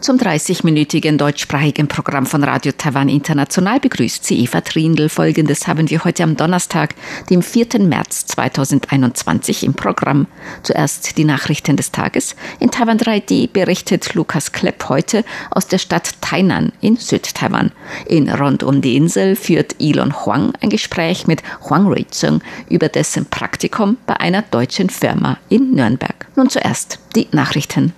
Zum 30-minütigen deutschsprachigen Programm von Radio Taiwan International begrüßt sie Eva Trindl. Folgendes haben wir heute am Donnerstag, dem 4. März 2021 im Programm. Zuerst die Nachrichten des Tages. In Taiwan 3D berichtet Lukas Klepp heute aus der Stadt Tainan in Südtaiwan. In Rund um die Insel führt Elon Huang ein Gespräch mit Huang Ruizeng über dessen Praktikum bei einer deutschen Firma in Nürnberg. Nun zuerst die Nachrichten.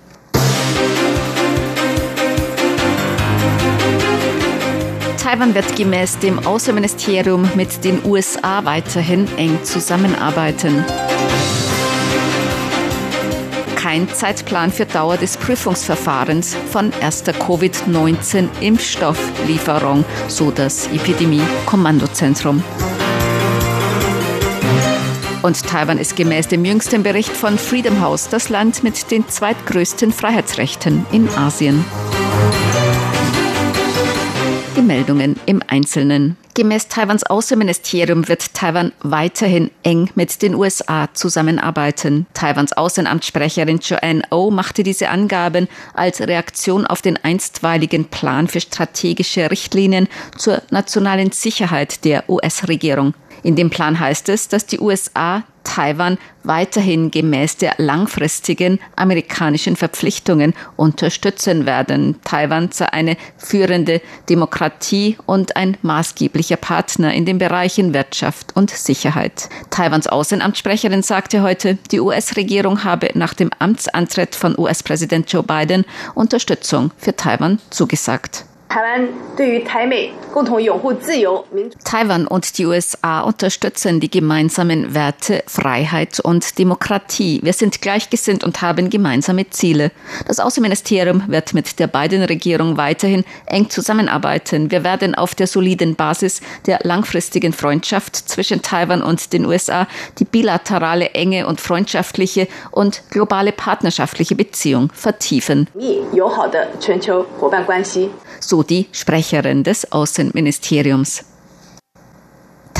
Taiwan wird gemäß dem Außenministerium mit den USA weiterhin eng zusammenarbeiten. Kein Zeitplan für Dauer des Prüfungsverfahrens von erster Covid-19-Impfstofflieferung, so das Epidemie-Kommandozentrum. Und Taiwan ist gemäß dem jüngsten Bericht von Freedom House das Land mit den zweitgrößten Freiheitsrechten in Asien. Die Meldungen im Einzelnen. Gemäß Taiwans Außenministerium wird Taiwan weiterhin eng mit den USA zusammenarbeiten. Taiwans Außenamtssprecherin Joanne O oh machte diese Angaben als Reaktion auf den einstweiligen Plan für strategische Richtlinien zur nationalen Sicherheit der US-Regierung. In dem Plan heißt es, dass die USA Taiwan weiterhin gemäß der langfristigen amerikanischen Verpflichtungen unterstützen werden. Taiwan sei eine führende Demokratie und ein maßgeblicher Partner in den Bereichen Wirtschaft und Sicherheit. Taiwans Außenamtssprecherin sagte heute, die US-Regierung habe nach dem Amtsantritt von US-Präsident Joe Biden Unterstützung für Taiwan zugesagt. Taiwan und die USA unterstützen die gemeinsamen Werte Freiheit und Demokratie. Wir sind gleichgesinnt und haben gemeinsame Ziele. Das Außenministerium wird mit der Biden-Regierung weiterhin eng zusammenarbeiten. Wir werden auf der soliden Basis der langfristigen Freundschaft zwischen Taiwan und den USA die bilaterale, enge und freundschaftliche und globale partnerschaftliche Beziehung vertiefen. So die Sprecherin des Außenministeriums.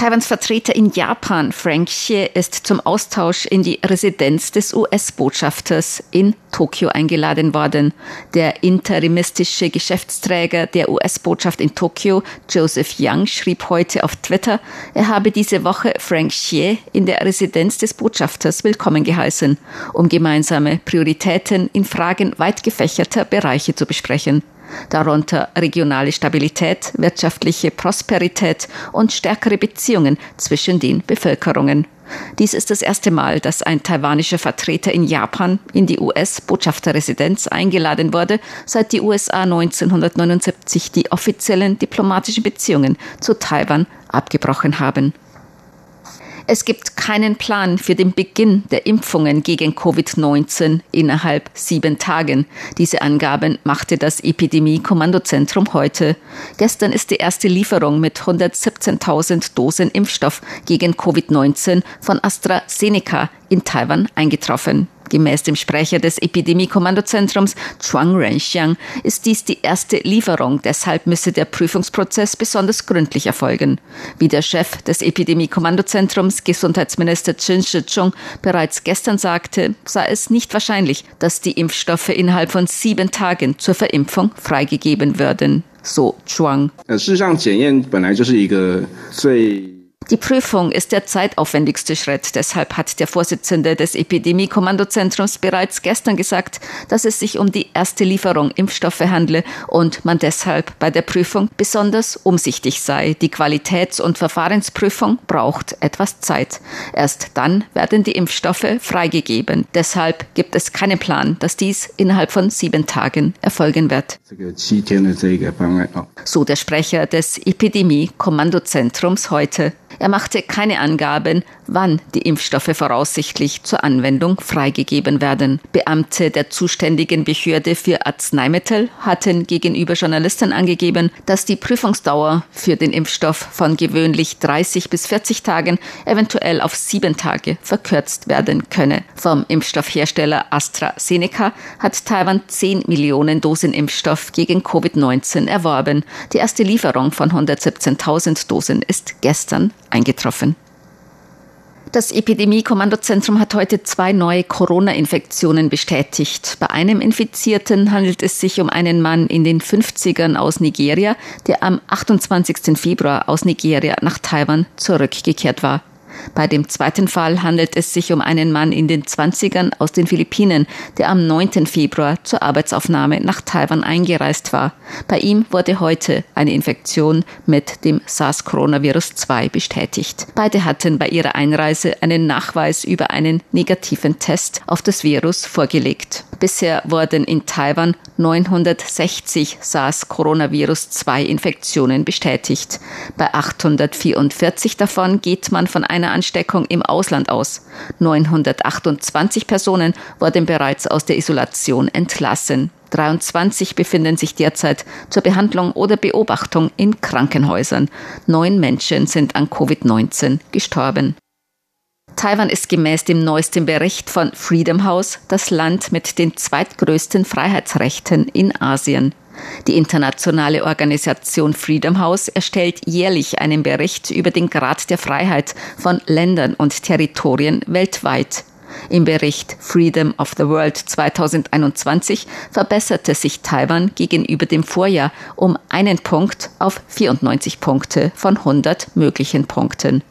Taiwans Vertreter in Japan, Frank Xie, ist zum Austausch in die Residenz des US-Botschafters in Tokio eingeladen worden. Der interimistische Geschäftsträger der US-Botschaft in Tokio, Joseph Young, schrieb heute auf Twitter, er habe diese Woche Frank Xie in der Residenz des Botschafters willkommen geheißen, um gemeinsame Prioritäten in Fragen weit gefächerter Bereiche zu besprechen darunter regionale Stabilität, wirtschaftliche Prosperität und stärkere Beziehungen zwischen den Bevölkerungen. Dies ist das erste Mal, dass ein taiwanischer Vertreter in Japan in die US-Botschafterresidenz eingeladen wurde, seit die USA 1979 die offiziellen diplomatischen Beziehungen zu Taiwan abgebrochen haben. Es gibt keinen Plan für den Beginn der Impfungen gegen Covid-19 innerhalb sieben Tagen. Diese Angaben machte das Epidemie-Kommandozentrum heute. Gestern ist die erste Lieferung mit 117.000 Dosen Impfstoff gegen Covid-19 von AstraZeneca in Taiwan eingetroffen. Gemäß dem Sprecher des Epidemie-Kommandozentrums Chuang Renxiang ist dies die erste Lieferung, deshalb müsse der Prüfungsprozess besonders gründlich erfolgen. Wie der Chef des Epidemie-Kommandozentrums, Gesundheitsminister Chen Shih-chung, bereits gestern sagte, sei es nicht wahrscheinlich, dass die Impfstoffe innerhalb von sieben Tagen zur Verimpfung freigegeben würden. So Chuang. 事实上，检验本来就是一个最 die Prüfung ist der zeitaufwendigste Schritt. Deshalb hat der Vorsitzende des Epidemie-Kommandozentrums bereits gestern gesagt, dass es sich um die erste Lieferung Impfstoffe handle und man deshalb bei der Prüfung besonders umsichtig sei. Die Qualitäts- und Verfahrensprüfung braucht etwas Zeit. Erst dann werden die Impfstoffe freigegeben. Deshalb gibt es keinen Plan, dass dies innerhalb von sieben Tagen erfolgen wird. So der Sprecher des Epidemie-Kommandozentrums heute. Er machte keine Angaben, wann die Impfstoffe voraussichtlich zur Anwendung freigegeben werden. Beamte der zuständigen Behörde für Arzneimittel hatten gegenüber Journalisten angegeben, dass die Prüfungsdauer für den Impfstoff von gewöhnlich 30 bis 40 Tagen eventuell auf sieben Tage verkürzt werden könne. Vom Impfstoffhersteller AstraZeneca hat Taiwan 10 Millionen Dosen Impfstoff gegen Covid-19 erworben. Die erste Lieferung von 117.000 Dosen ist gestern eingetroffen. Das Epidemie-Kommandozentrum hat heute zwei neue Corona-Infektionen bestätigt. Bei einem Infizierten handelt es sich um einen Mann in den 50ern aus Nigeria, der am 28. Februar aus Nigeria nach Taiwan zurückgekehrt war. Bei dem zweiten Fall handelt es sich um einen Mann in den 20ern aus den Philippinen, der am 9. Februar zur Arbeitsaufnahme nach Taiwan eingereist war. Bei ihm wurde heute eine Infektion mit dem SARS-Coronavirus-2 bestätigt. Beide hatten bei ihrer Einreise einen Nachweis über einen negativen Test auf das Virus vorgelegt. Bisher wurden in Taiwan 960 SARS-Coronavirus-2-Infektionen bestätigt. Bei 844 davon geht man von einer Ansteckung im Ausland aus. 928 Personen wurden bereits aus der Isolation entlassen. 23 befinden sich derzeit zur Behandlung oder Beobachtung in Krankenhäusern. Neun Menschen sind an Covid-19 gestorben. Taiwan ist gemäß dem neuesten Bericht von Freedom House das Land mit den zweitgrößten Freiheitsrechten in Asien. Die internationale Organisation Freedom House erstellt jährlich einen Bericht über den Grad der Freiheit von Ländern und Territorien weltweit. Im Bericht Freedom of the World 2021 verbesserte sich Taiwan gegenüber dem Vorjahr um einen Punkt auf 94 Punkte von 100 möglichen Punkten.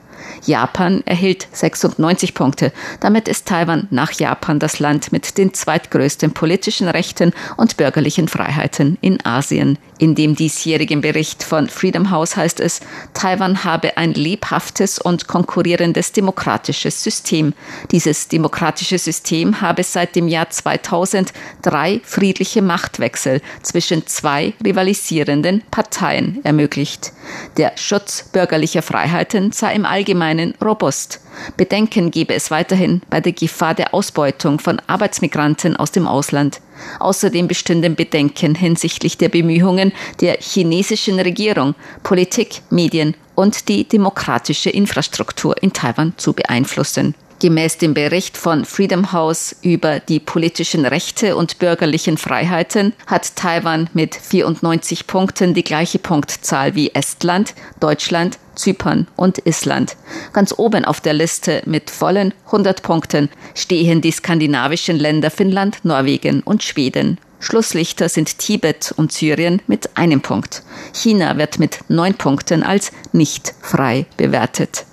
Japan erhielt 96 Punkte. Damit ist Taiwan nach Japan das Land mit den zweitgrößten politischen Rechten und bürgerlichen Freiheiten in Asien. In dem diesjährigen Bericht von Freedom House heißt es, Taiwan habe ein lebhaftes und konkurrierendes demokratisches System. Dieses demokratische System habe seit dem Jahr 2000 drei friedliche Machtwechsel zwischen zwei rivalisierenden Parteien ermöglicht. Der Schutz bürgerlicher Freiheiten sei im Allgemeinen robust. Bedenken gebe es weiterhin bei der Gefahr der Ausbeutung von Arbeitsmigranten aus dem Ausland. Außerdem bestünden Bedenken hinsichtlich der Bemühungen der chinesischen Regierung, Politik, Medien und die demokratische Infrastruktur in Taiwan zu beeinflussen. Gemäß dem Bericht von Freedom House über die politischen Rechte und bürgerlichen Freiheiten hat Taiwan mit 94 Punkten die gleiche Punktzahl wie Estland, Deutschland, Zypern und Island. Ganz oben auf der Liste mit vollen 100 Punkten stehen die skandinavischen Länder Finnland, Norwegen und Schweden. Schlusslichter sind Tibet und Syrien mit einem Punkt. China wird mit neun Punkten als nicht frei bewertet.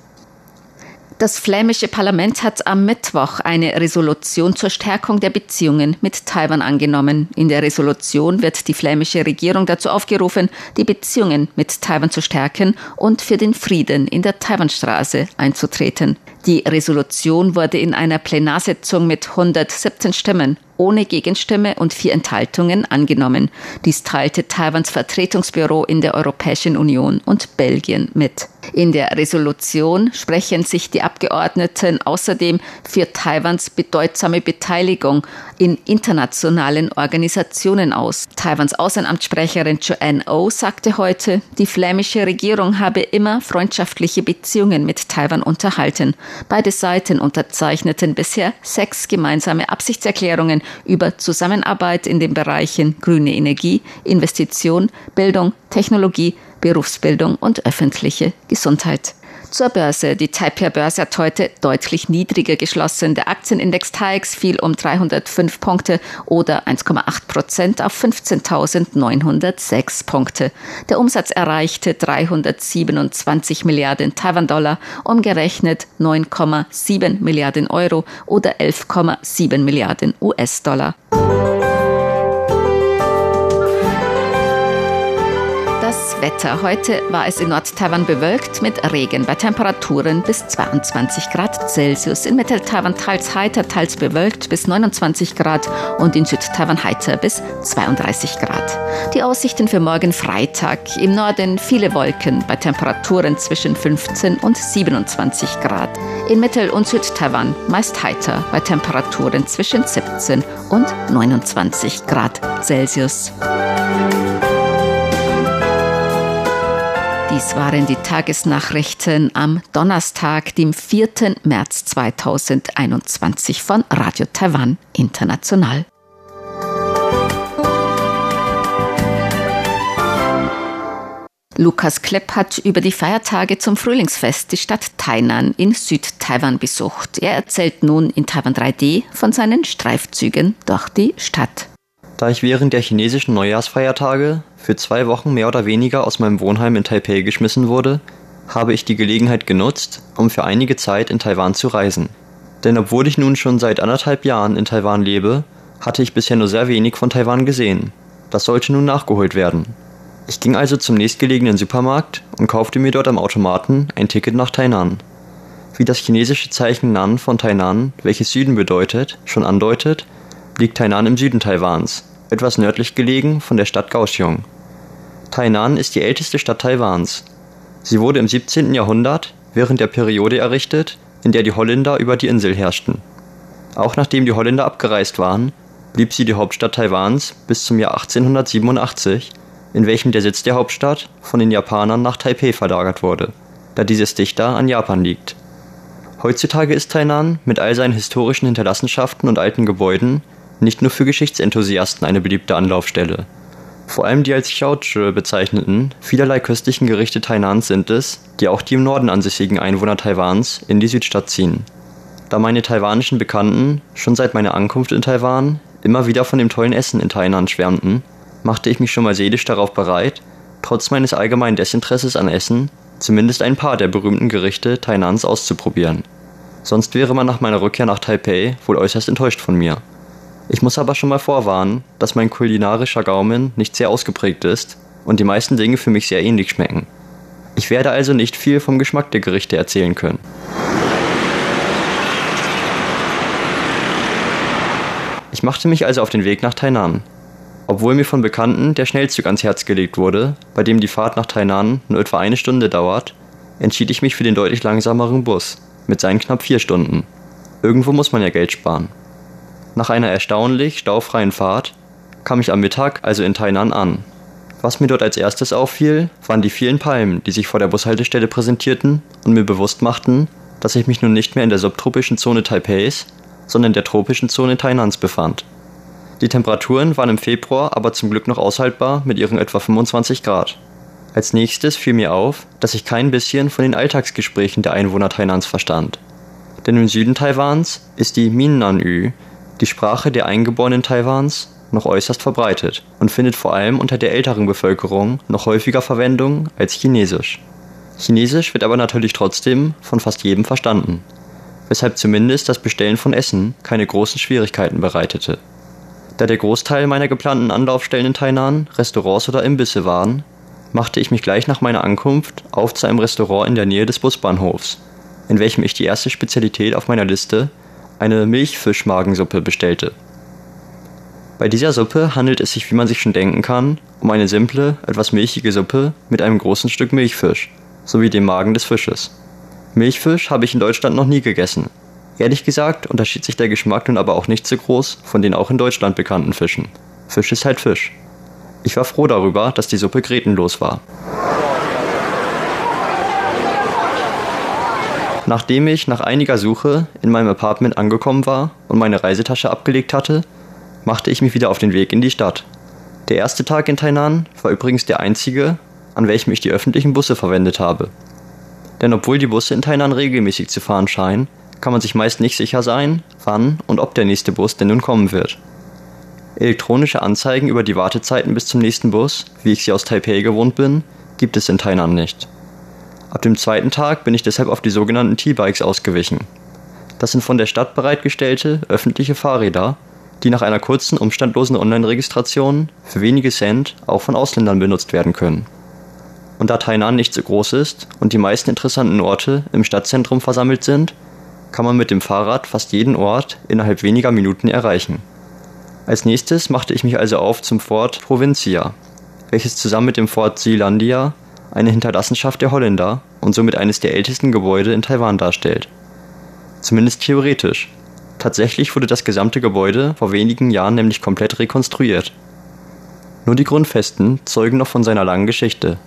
Das flämische Parlament hat am Mittwoch eine Resolution zur Stärkung der Beziehungen mit Taiwan angenommen. In der Resolution wird die flämische Regierung dazu aufgerufen, die Beziehungen mit Taiwan zu stärken und für den Frieden in der Taiwanstraße einzutreten. Die Resolution wurde in einer Plenarsitzung mit 117 Stimmen ohne Gegenstimme und vier Enthaltungen angenommen. Dies teilte Taiwans Vertretungsbüro in der Europäischen Union und Belgien mit. In der Resolution sprechen sich die Abgeordneten außerdem für Taiwans bedeutsame Beteiligung in internationalen Organisationen aus. Taiwans Außenamtssprecherin Joanne O oh sagte heute, die flämische Regierung habe immer freundschaftliche Beziehungen mit Taiwan unterhalten. Beide Seiten unterzeichneten bisher sechs gemeinsame Absichtserklärungen über Zusammenarbeit in den Bereichen grüne Energie, Investition, Bildung, Technologie, Berufsbildung und öffentliche Gesundheit. Zur Börse. Die Taipei-Börse hat heute deutlich niedriger geschlossen. Der Aktienindex TAIX fiel um 305 Punkte oder 1,8 Prozent auf 15.906 Punkte. Der Umsatz erreichte 327 Milliarden Taiwan-Dollar, umgerechnet 9,7 Milliarden Euro oder 11,7 Milliarden US-Dollar. Wetter. Heute war es in Nord-Taiwan bewölkt mit Regen bei Temperaturen bis 22 Grad Celsius. In Mittel-Taiwan teils heiter, teils bewölkt bis 29 Grad und in Süd-Taiwan heiter bis 32 Grad. Die Aussichten für morgen Freitag. Im Norden viele Wolken bei Temperaturen zwischen 15 und 27 Grad. In Mittel- und Süd-Taiwan meist heiter bei Temperaturen zwischen 17 und 29 Grad Celsius. Waren die Tagesnachrichten am Donnerstag, dem 4. März 2021 von Radio Taiwan International. Lukas Klepp hat über die Feiertage zum Frühlingsfest die Stadt Tainan in Südtaiwan besucht. Er erzählt nun in Taiwan 3D von seinen Streifzügen durch die Stadt. Da ich während der chinesischen Neujahrsfeiertage für zwei Wochen mehr oder weniger aus meinem Wohnheim in Taipei geschmissen wurde, habe ich die Gelegenheit genutzt, um für einige Zeit in Taiwan zu reisen. Denn obwohl ich nun schon seit anderthalb Jahren in Taiwan lebe, hatte ich bisher nur sehr wenig von Taiwan gesehen. Das sollte nun nachgeholt werden. Ich ging also zum nächstgelegenen Supermarkt und kaufte mir dort am Automaten ein Ticket nach Tainan. Wie das chinesische Zeichen Nan von Tainan, welches Süden bedeutet, schon andeutet, liegt Tainan im Süden Taiwans, etwas nördlich gelegen von der Stadt Kaohsiung. Tainan ist die älteste Stadt Taiwans. Sie wurde im 17. Jahrhundert während der Periode errichtet, in der die Holländer über die Insel herrschten. Auch nachdem die Holländer abgereist waren, blieb sie die Hauptstadt Taiwans bis zum Jahr 1887 in welchem der Sitz der Hauptstadt von den Japanern nach Taipeh verlagert wurde, da dieses dichter an Japan liegt. Heutzutage ist Tainan mit all seinen historischen Hinterlassenschaften und alten Gebäuden nicht nur für Geschichtsenthusiasten eine beliebte Anlaufstelle. Vor allem die als Xiaozhi bezeichneten, vielerlei köstlichen Gerichte Tainans sind es, die auch die im Norden ansässigen Einwohner Taiwans in die Südstadt ziehen. Da meine taiwanischen Bekannten schon seit meiner Ankunft in Taiwan immer wieder von dem tollen Essen in Tainan schwärmten, machte ich mich schon mal seelisch darauf bereit, trotz meines allgemeinen Desinteresses an Essen, zumindest ein paar der berühmten Gerichte Tainans auszuprobieren. Sonst wäre man nach meiner Rückkehr nach Taipei wohl äußerst enttäuscht von mir. Ich muss aber schon mal vorwarnen, dass mein kulinarischer Gaumen nicht sehr ausgeprägt ist und die meisten Dinge für mich sehr ähnlich schmecken. Ich werde also nicht viel vom Geschmack der Gerichte erzählen können. Ich machte mich also auf den Weg nach Tainan, obwohl mir von Bekannten der Schnellzug ans Herz gelegt wurde, bei dem die Fahrt nach Tainan nur etwa eine Stunde dauert, entschied ich mich für den deutlich langsameren Bus mit seinen knapp vier Stunden. Irgendwo muss man ja Geld sparen. Nach einer erstaunlich staufreien Fahrt kam ich am Mittag also in Tainan an. Was mir dort als erstes auffiel, waren die vielen Palmen, die sich vor der Bushaltestelle präsentierten und mir bewusst machten, dass ich mich nun nicht mehr in der subtropischen Zone Taipeis, sondern der tropischen Zone Tainans befand. Die Temperaturen waren im Februar aber zum Glück noch aushaltbar mit ihren etwa 25 Grad. Als nächstes fiel mir auf, dass ich kein bisschen von den Alltagsgesprächen der Einwohner Tainans verstand. Denn im Süden Taiwans ist die Minnanü, die Sprache der Eingeborenen Taiwans, noch äußerst verbreitet und findet vor allem unter der älteren Bevölkerung noch häufiger Verwendung als Chinesisch. Chinesisch wird aber natürlich trotzdem von fast jedem verstanden, weshalb zumindest das Bestellen von Essen keine großen Schwierigkeiten bereitete. Da der Großteil meiner geplanten Anlaufstellen in Tainan Restaurants oder Imbisse waren, machte ich mich gleich nach meiner Ankunft auf zu einem Restaurant in der Nähe des Busbahnhofs, in welchem ich die erste Spezialität auf meiner Liste, eine Milchfischmagensuppe, bestellte. Bei dieser Suppe handelt es sich, wie man sich schon denken kann, um eine simple, etwas milchige Suppe mit einem großen Stück Milchfisch sowie dem Magen des Fisches. Milchfisch habe ich in Deutschland noch nie gegessen, Ehrlich gesagt unterschied sich der Geschmack nun aber auch nicht so groß von den auch in Deutschland bekannten Fischen. Fisch ist halt Fisch. Ich war froh darüber, dass die Suppe grätenlos war. Nachdem ich nach einiger Suche in meinem Apartment angekommen war und meine Reisetasche abgelegt hatte, machte ich mich wieder auf den Weg in die Stadt. Der erste Tag in Tainan war übrigens der einzige, an welchem ich die öffentlichen Busse verwendet habe. Denn obwohl die Busse in Tainan regelmäßig zu fahren scheinen, kann man sich meist nicht sicher sein, wann und ob der nächste Bus denn nun kommen wird. Elektronische Anzeigen über die Wartezeiten bis zum nächsten Bus, wie ich sie aus Taipei gewohnt bin, gibt es in Tainan nicht. Ab dem zweiten Tag bin ich deshalb auf die sogenannten T-Bikes ausgewichen. Das sind von der Stadt bereitgestellte öffentliche Fahrräder, die nach einer kurzen umstandlosen Online-Registration für wenige Cent auch von Ausländern benutzt werden können. Und da Tainan nicht so groß ist und die meisten interessanten Orte im Stadtzentrum versammelt sind, kann man mit dem Fahrrad fast jeden Ort innerhalb weniger Minuten erreichen. Als nächstes machte ich mich also auf zum Fort Provincia, welches zusammen mit dem Fort Zeelandia eine Hinterlassenschaft der Holländer und somit eines der ältesten Gebäude in Taiwan darstellt. Zumindest theoretisch. Tatsächlich wurde das gesamte Gebäude vor wenigen Jahren nämlich komplett rekonstruiert. Nur die Grundfesten zeugen noch von seiner langen Geschichte.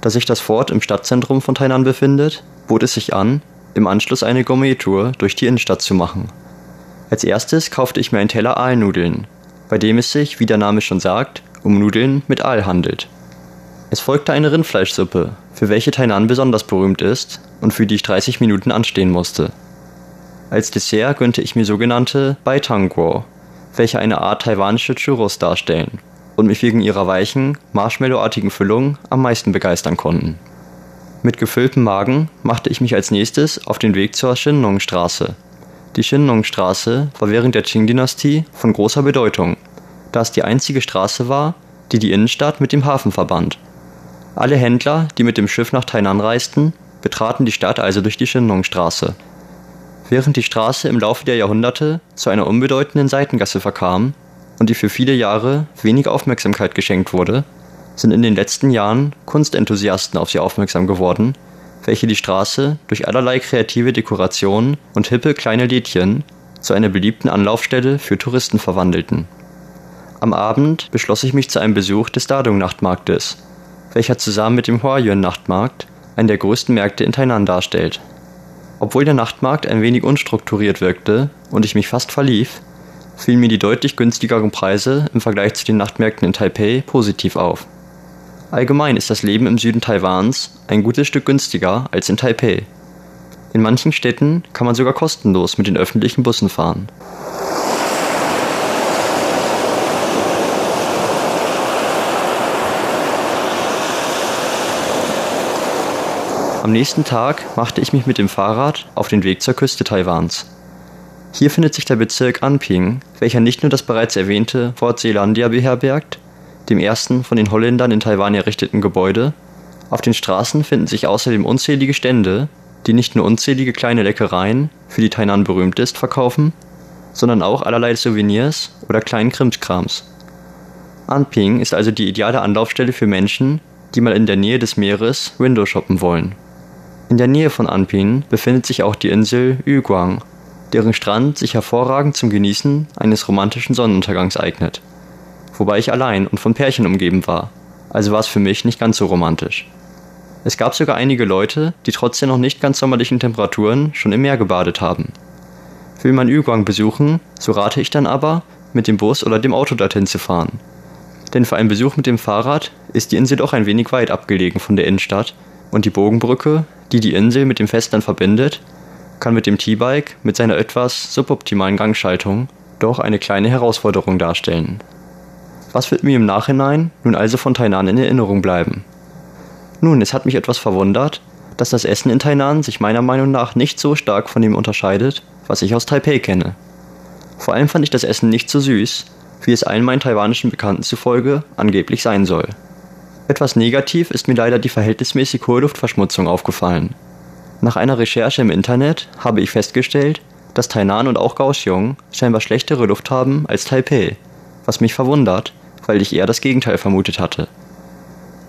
Da sich das Fort im Stadtzentrum von Tainan befindet, bot es sich an, im Anschluss eine Gourmet-Tour durch die Innenstadt zu machen. Als erstes kaufte ich mir einen Teller Aalnudeln, bei dem es sich, wie der Name schon sagt, um Nudeln mit Aal handelt. Es folgte eine Rindfleischsuppe, für welche Tainan besonders berühmt ist und für die ich 30 Minuten anstehen musste. Als Dessert gönnte ich mir sogenannte Baitangguo, welche eine Art taiwanische Churros darstellen und mich wegen ihrer weichen, marshmallowartigen Füllung am meisten begeistern konnten. Mit gefülltem Magen machte ich mich als nächstes auf den Weg zur Shinnong-Straße. Die Shinnong-Straße war während der Qing-Dynastie von großer Bedeutung, da es die einzige Straße war, die die Innenstadt mit dem Hafen verband. Alle Händler, die mit dem Schiff nach Tainan reisten, betraten die Stadt also durch die Shinnong-Straße. Während die Straße im Laufe der Jahrhunderte zu einer unbedeutenden Seitengasse verkam und die für viele Jahre wenig Aufmerksamkeit geschenkt wurde, sind in den letzten Jahren Kunstenthusiasten auf sie aufmerksam geworden, welche die Straße durch allerlei kreative Dekorationen und hippe kleine Lädchen zu einer beliebten Anlaufstelle für Touristen verwandelten. Am Abend beschloss ich mich zu einem Besuch des Dadong-Nachtmarktes, welcher zusammen mit dem Huayuan-Nachtmarkt einen der größten Märkte in Tainan darstellt. Obwohl der Nachtmarkt ein wenig unstrukturiert wirkte und ich mich fast verlief, fielen mir die deutlich günstigeren Preise im Vergleich zu den Nachtmärkten in Taipei positiv auf. Allgemein ist das Leben im Süden Taiwans ein gutes Stück günstiger als in Taipei. In manchen Städten kann man sogar kostenlos mit den öffentlichen Bussen fahren. Am nächsten Tag machte ich mich mit dem Fahrrad auf den Weg zur Küste Taiwans. Hier findet sich der Bezirk Anping, welcher nicht nur das bereits erwähnte Fort Zeelandia beherbergt, dem ersten von den Holländern in Taiwan errichteten Gebäude. Auf den Straßen finden sich außerdem unzählige Stände, die nicht nur unzählige kleine Leckereien, für die Tainan berühmt ist, verkaufen, sondern auch allerlei Souvenirs oder kleinen Krimskrams. Anping ist also die ideale Anlaufstelle für Menschen, die mal in der Nähe des Meeres Window shoppen wollen. In der Nähe von Anping befindet sich auch die Insel Yuguang, deren Strand sich hervorragend zum Genießen eines romantischen Sonnenuntergangs eignet wobei ich allein und von Pärchen umgeben war, also war es für mich nicht ganz so romantisch. Es gab sogar einige Leute, die trotz der noch nicht ganz sommerlichen Temperaturen schon im Meer gebadet haben. Will man Yuguang besuchen, so rate ich dann aber, mit dem Bus oder dem Auto dorthin zu fahren. Denn für einen Besuch mit dem Fahrrad ist die Insel doch ein wenig weit abgelegen von der Innenstadt und die Bogenbrücke, die die Insel mit dem Festland verbindet, kann mit dem T-Bike mit seiner etwas suboptimalen Gangschaltung doch eine kleine Herausforderung darstellen. Was wird mir im Nachhinein nun also von Tainan in Erinnerung bleiben? Nun, es hat mich etwas verwundert, dass das Essen in Tainan sich meiner Meinung nach nicht so stark von dem unterscheidet, was ich aus Taipei kenne. Vor allem fand ich das Essen nicht so süß, wie es allen meinen taiwanischen Bekannten zufolge angeblich sein soll. Etwas negativ ist mir leider die verhältnismäßig hohe Luftverschmutzung aufgefallen. Nach einer Recherche im Internet habe ich festgestellt, dass Tainan und auch Kaohsiung scheinbar schlechtere Luft haben als Taipei, was mich verwundert, weil ich eher das Gegenteil vermutet hatte.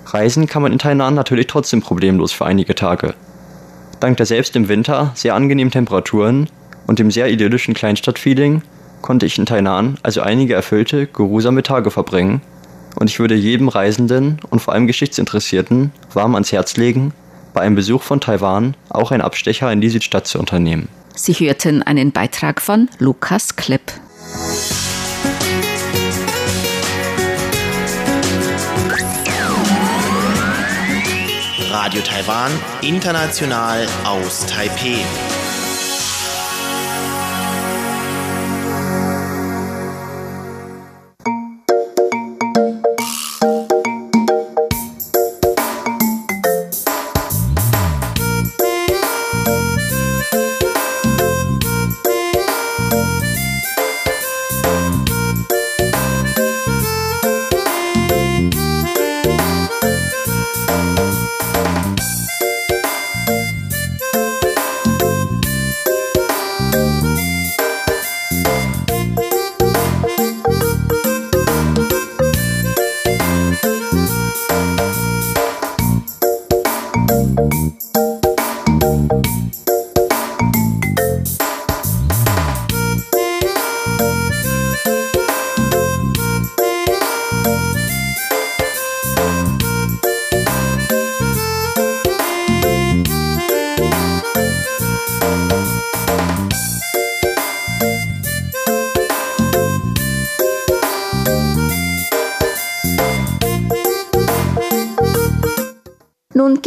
Reisen kann man in Tainan natürlich trotzdem problemlos für einige Tage. Dank der selbst im Winter sehr angenehmen Temperaturen und dem sehr idyllischen Kleinstadtfeeling konnte ich in Tainan also einige erfüllte, geruhsame Tage verbringen und ich würde jedem Reisenden und vor allem Geschichtsinteressierten warm ans Herz legen, bei einem Besuch von Taiwan auch einen Abstecher in die Südstadt zu unternehmen. Sie hörten einen Beitrag von Lukas Klipp. Radio Taiwan, international aus Taipei.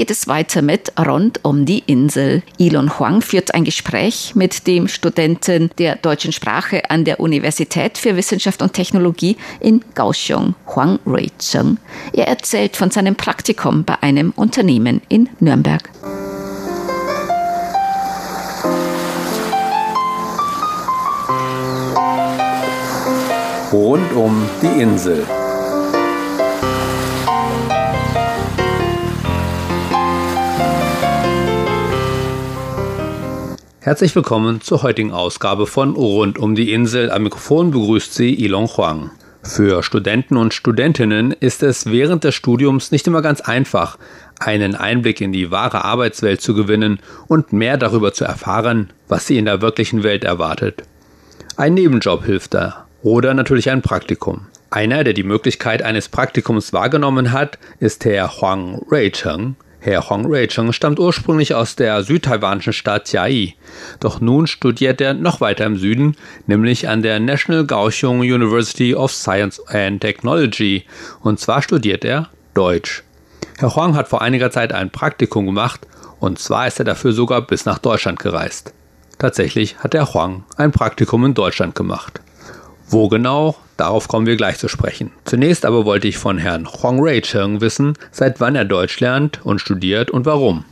Geht es weiter mit Rund um die Insel. Elon Huang führt ein Gespräch mit dem Studenten der deutschen Sprache an der Universität für Wissenschaft und Technologie in Kaohsiung, Huang Ruicheng. Er erzählt von seinem Praktikum bei einem Unternehmen in Nürnberg. Rund um die Insel. Herzlich willkommen zur heutigen Ausgabe von Rund um die Insel. Am Mikrofon begrüßt Sie Ilon Huang. Für Studenten und Studentinnen ist es während des Studiums nicht immer ganz einfach, einen Einblick in die wahre Arbeitswelt zu gewinnen und mehr darüber zu erfahren, was sie in der wirklichen Welt erwartet. Ein Nebenjob hilft da oder natürlich ein Praktikum. Einer, der die Möglichkeit eines Praktikums wahrgenommen hat, ist Herr Huang Reicheng. Herr Hong Rui-cheng stammt ursprünglich aus der südtaiwanischen Stadt Chiayi. Doch nun studiert er noch weiter im Süden, nämlich an der National Kaohsiung University of Science and Technology. Und zwar studiert er Deutsch. Herr Huang hat vor einiger Zeit ein Praktikum gemacht und zwar ist er dafür sogar bis nach Deutschland gereist. Tatsächlich hat Herr Huang ein Praktikum in Deutschland gemacht. Wo genau? Darauf kommen wir gleich zu sprechen. Zunächst aber wollte ich von Herrn Huang Rui-cheng wissen, seit wann er Deutsch lernt und studiert und warum.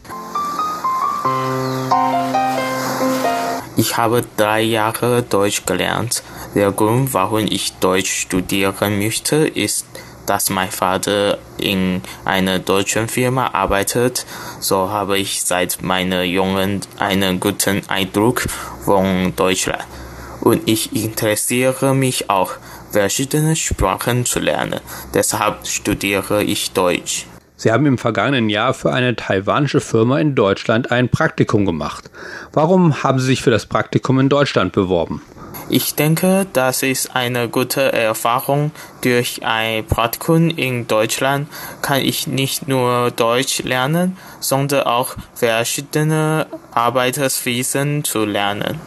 Ich habe drei Jahre Deutsch gelernt. Der Grund, warum ich Deutsch studieren möchte, ist, dass mein Vater in einer deutschen Firma arbeitet. So habe ich seit meiner Jungen einen guten Eindruck von Deutschland und ich interessiere mich auch, verschiedene Sprachen zu lernen. Deshalb studiere ich Deutsch. Sie haben im vergangenen Jahr für eine taiwanische Firma in Deutschland ein Praktikum gemacht. Warum haben Sie sich für das Praktikum in Deutschland beworben? Ich denke, das ist eine gute Erfahrung. Durch ein Praktikum in Deutschland kann ich nicht nur Deutsch lernen, sondern auch verschiedene Arbeitswesen zu lernen.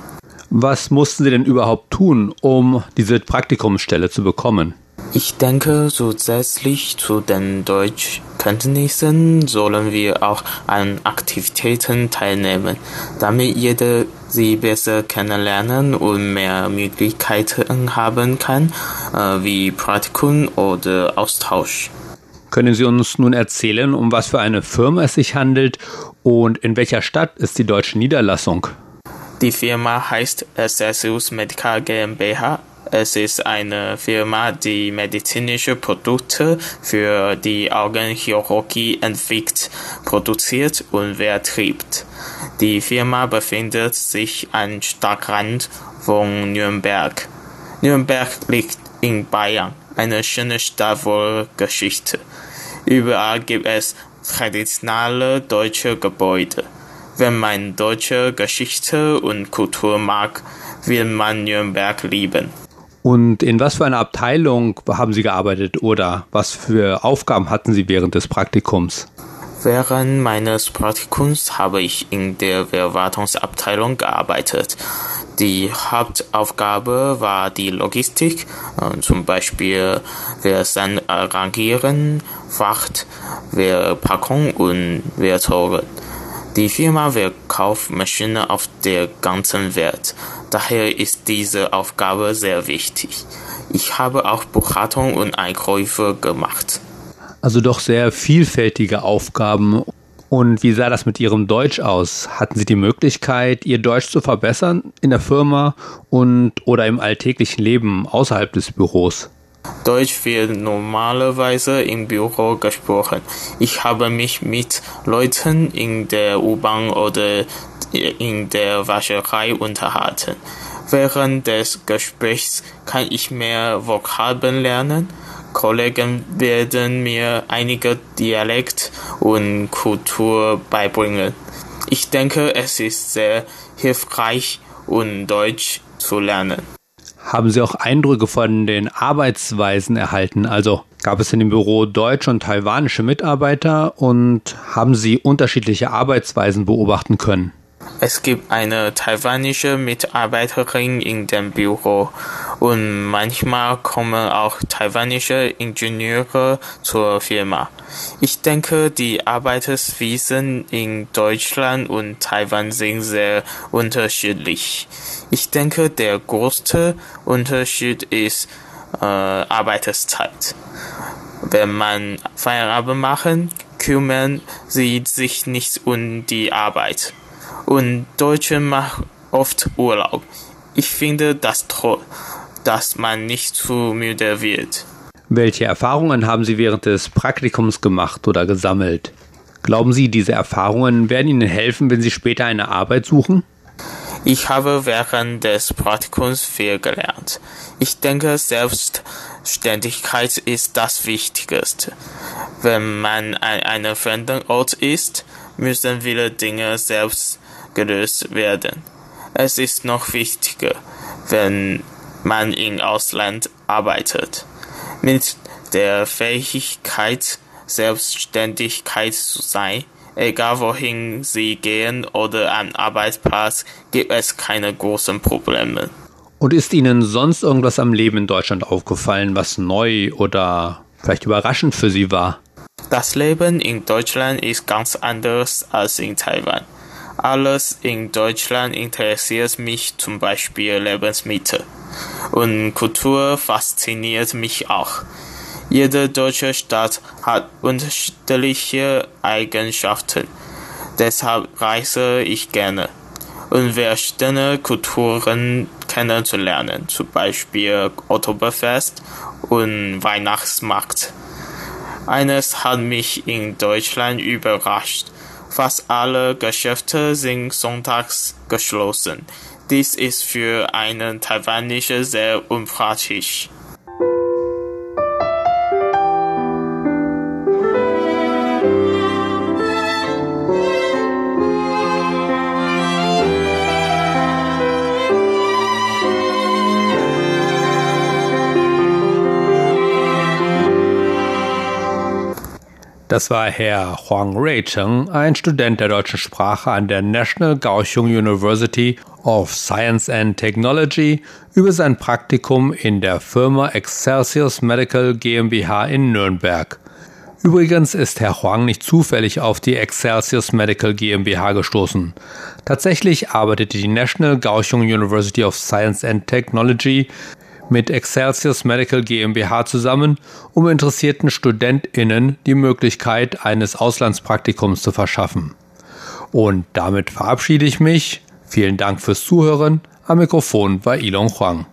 Was mussten Sie denn überhaupt tun, um diese Praktikumsstelle zu bekommen? Ich denke, zusätzlich zu den Deutschkenntnissen sollen wir auch an Aktivitäten teilnehmen, damit jeder sie besser kennenlernen und mehr Möglichkeiten haben kann, äh, wie Praktikum oder Austausch. Können Sie uns nun erzählen, um was für eine Firma es sich handelt und in welcher Stadt ist die deutsche Niederlassung? Die Firma heißt Accessius Medical GmbH. Es ist eine Firma, die medizinische Produkte für die Augenchirurgie entwickelt, produziert und vertrieben. Die Firma befindet sich am Stadtrand von Nürnberg. Nürnberg liegt in Bayern, eine schöne Stadt voller Geschichte. Überall gibt es traditionelle deutsche Gebäude. Wenn man deutsche Geschichte und Kultur mag, will man Nürnberg lieben. Und in was für einer Abteilung haben Sie gearbeitet oder was für Aufgaben hatten Sie während des Praktikums? Während meines Praktikums habe ich in der Verwaltungsabteilung gearbeitet. Die Hauptaufgabe war die Logistik, äh, zum Beispiel Versand arrangieren, Fracht, Verpackung und Verzogen. Die Firma verkauft Maschinen auf der ganzen Welt. Daher ist diese Aufgabe sehr wichtig. Ich habe auch Buchhaltung und Einkäufe gemacht. Also doch sehr vielfältige Aufgaben. Und wie sah das mit Ihrem Deutsch aus? Hatten Sie die Möglichkeit, Ihr Deutsch zu verbessern in der Firma und oder im alltäglichen Leben außerhalb des Büros? Deutsch wird normalerweise im Büro gesprochen. Ich habe mich mit Leuten in der U-Bahn oder in der Wascherei unterhalten. Während des Gesprächs kann ich mehr Vokabeln lernen. Kollegen werden mir einige Dialekt und Kultur beibringen. Ich denke, es ist sehr hilfreich, um Deutsch zu lernen. Haben Sie auch Eindrücke von den Arbeitsweisen erhalten? Also gab es in dem Büro deutsche und taiwanische Mitarbeiter und haben Sie unterschiedliche Arbeitsweisen beobachten können? Es gibt eine taiwanische Mitarbeiterin in dem Büro und manchmal kommen auch taiwanische Ingenieure zur Firma. Ich denke, die Arbeitswesen in Deutschland und Taiwan sind sehr unterschiedlich. Ich denke, der größte Unterschied ist äh, Arbeitszeit. Wenn man Feierabend machen, kümmern sie sich nicht um die Arbeit. Und Deutsche machen oft Urlaub. Ich finde das toll, dass man nicht zu müde wird. Welche Erfahrungen haben Sie während des Praktikums gemacht oder gesammelt? Glauben Sie, diese Erfahrungen werden Ihnen helfen, wenn Sie später eine Arbeit suchen? Ich habe während des Praktikums viel gelernt. Ich denke, Selbstständigkeit ist das Wichtigste. Wenn man an einem fremden Ort ist, müssen viele Dinge selbst gelöst werden. Es ist noch wichtiger, wenn man im Ausland arbeitet. Mit der Fähigkeit, Selbstständigkeit zu sein, egal wohin Sie gehen oder am Arbeitsplatz, gibt es keine großen Probleme. Und ist Ihnen sonst irgendwas am Leben in Deutschland aufgefallen, was neu oder vielleicht überraschend für Sie war? Das Leben in Deutschland ist ganz anders als in Taiwan. Alles in Deutschland interessiert mich, zum Beispiel Lebensmittel. Und Kultur fasziniert mich auch. Jede deutsche Stadt hat unterschiedliche Eigenschaften. Deshalb reise ich gerne, um verschiedene Kulturen kennenzulernen, zum Beispiel Oktoberfest und Weihnachtsmarkt. Eines hat mich in Deutschland überrascht. Fast alle Geschäfte sind sonntags geschlossen. Dies ist für einen Taiwanischer sehr unpraktisch. Das war Herr Huang Reicheng, ein Student der deutschen Sprache an der National Kaohsiung University of Science and Technology über sein Praktikum in der Firma Excelsius Medical GmbH in Nürnberg. Übrigens ist Herr Huang nicht zufällig auf die Excelsius Medical GmbH gestoßen. Tatsächlich arbeitete die National Kaohsiung University of Science and Technology mit Excelsius Medical GmbH zusammen, um interessierten StudentInnen die Möglichkeit eines Auslandspraktikums zu verschaffen. Und damit verabschiede ich mich. Vielen Dank fürs Zuhören. Am Mikrofon war Ilon Huang.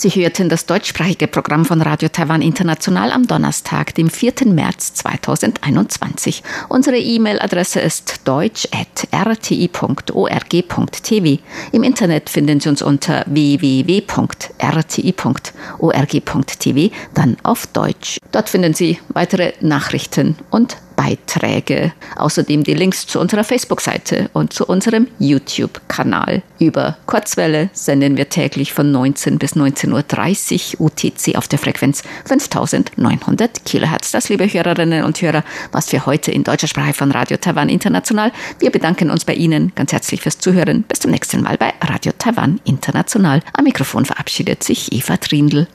Sie hörten das deutschsprachige Programm von Radio Taiwan International am Donnerstag, dem 4. März 2021. Unsere E-Mail-Adresse ist deutsch.rti.org.tv. Im Internet finden Sie uns unter www.rti.org.tv, dann auf Deutsch. Dort finden Sie weitere Nachrichten und Beiträge. Außerdem die Links zu unserer Facebook-Seite und zu unserem YouTube-Kanal. Über Kurzwelle senden wir täglich von 19 bis 19.30 Uhr UTC auf der Frequenz 5900 Kilohertz. Das, liebe Hörerinnen und Hörer, was für heute in deutscher Sprache von Radio Taiwan International. Wir bedanken uns bei Ihnen ganz herzlich fürs Zuhören. Bis zum nächsten Mal bei Radio Taiwan International. Am Mikrofon verabschiedet sich Eva Trindl.